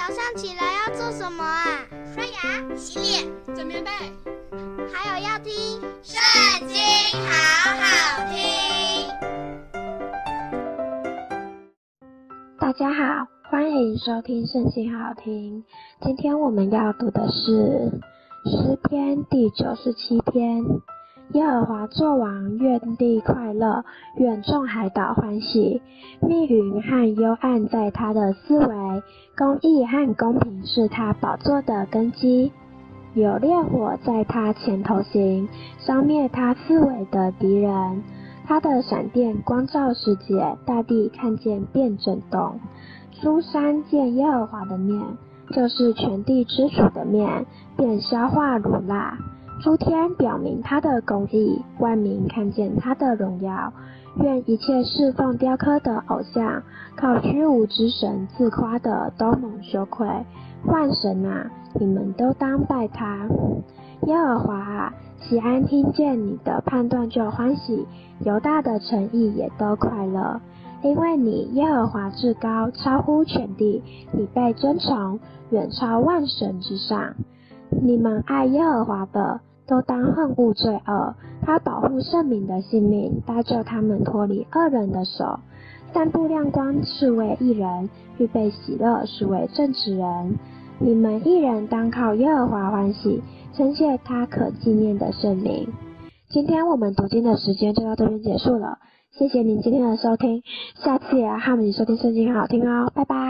早上起来要做什么啊？刷牙、洗脸、整棉被，还有要听《圣经》，好好听。大家好，欢迎收听《圣经》，好好听。今天我们要读的是诗篇第九十七篇。耶和华作王，愿地快乐，愿众海岛欢喜。密云和幽暗在他的思维，公义和公平是他宝座的根基。有烈火在他前头行，消灭他四围的敌人。他的闪电光照世界，大地看见便震动。诸山见耶和华的面，就是全地之主的面，便消化如蜡。诸天表明他的公义，万民看见他的荣耀。愿一切侍奉雕刻的偶像、靠虚无之神自夸的，都蒙羞愧。万神啊，你们都当拜他。耶和华啊，西安听见你的判断就欢喜，犹大的诚意也都快乐，因为你耶和华至高，超乎全地，你被尊崇，远超万神之上。你们爱耶和华的，都当恨恶罪恶，他保护圣民的性命，搭救他们脱离恶人的手。散布亮光是为一人，预备喜乐是为正直人。你们一人当靠耶和华欢喜，称谢他可纪念的圣名。今天我们读经的时间就到这边结束了，谢谢您今天的收听，下次也要和我们收听圣经，好听哦，拜拜。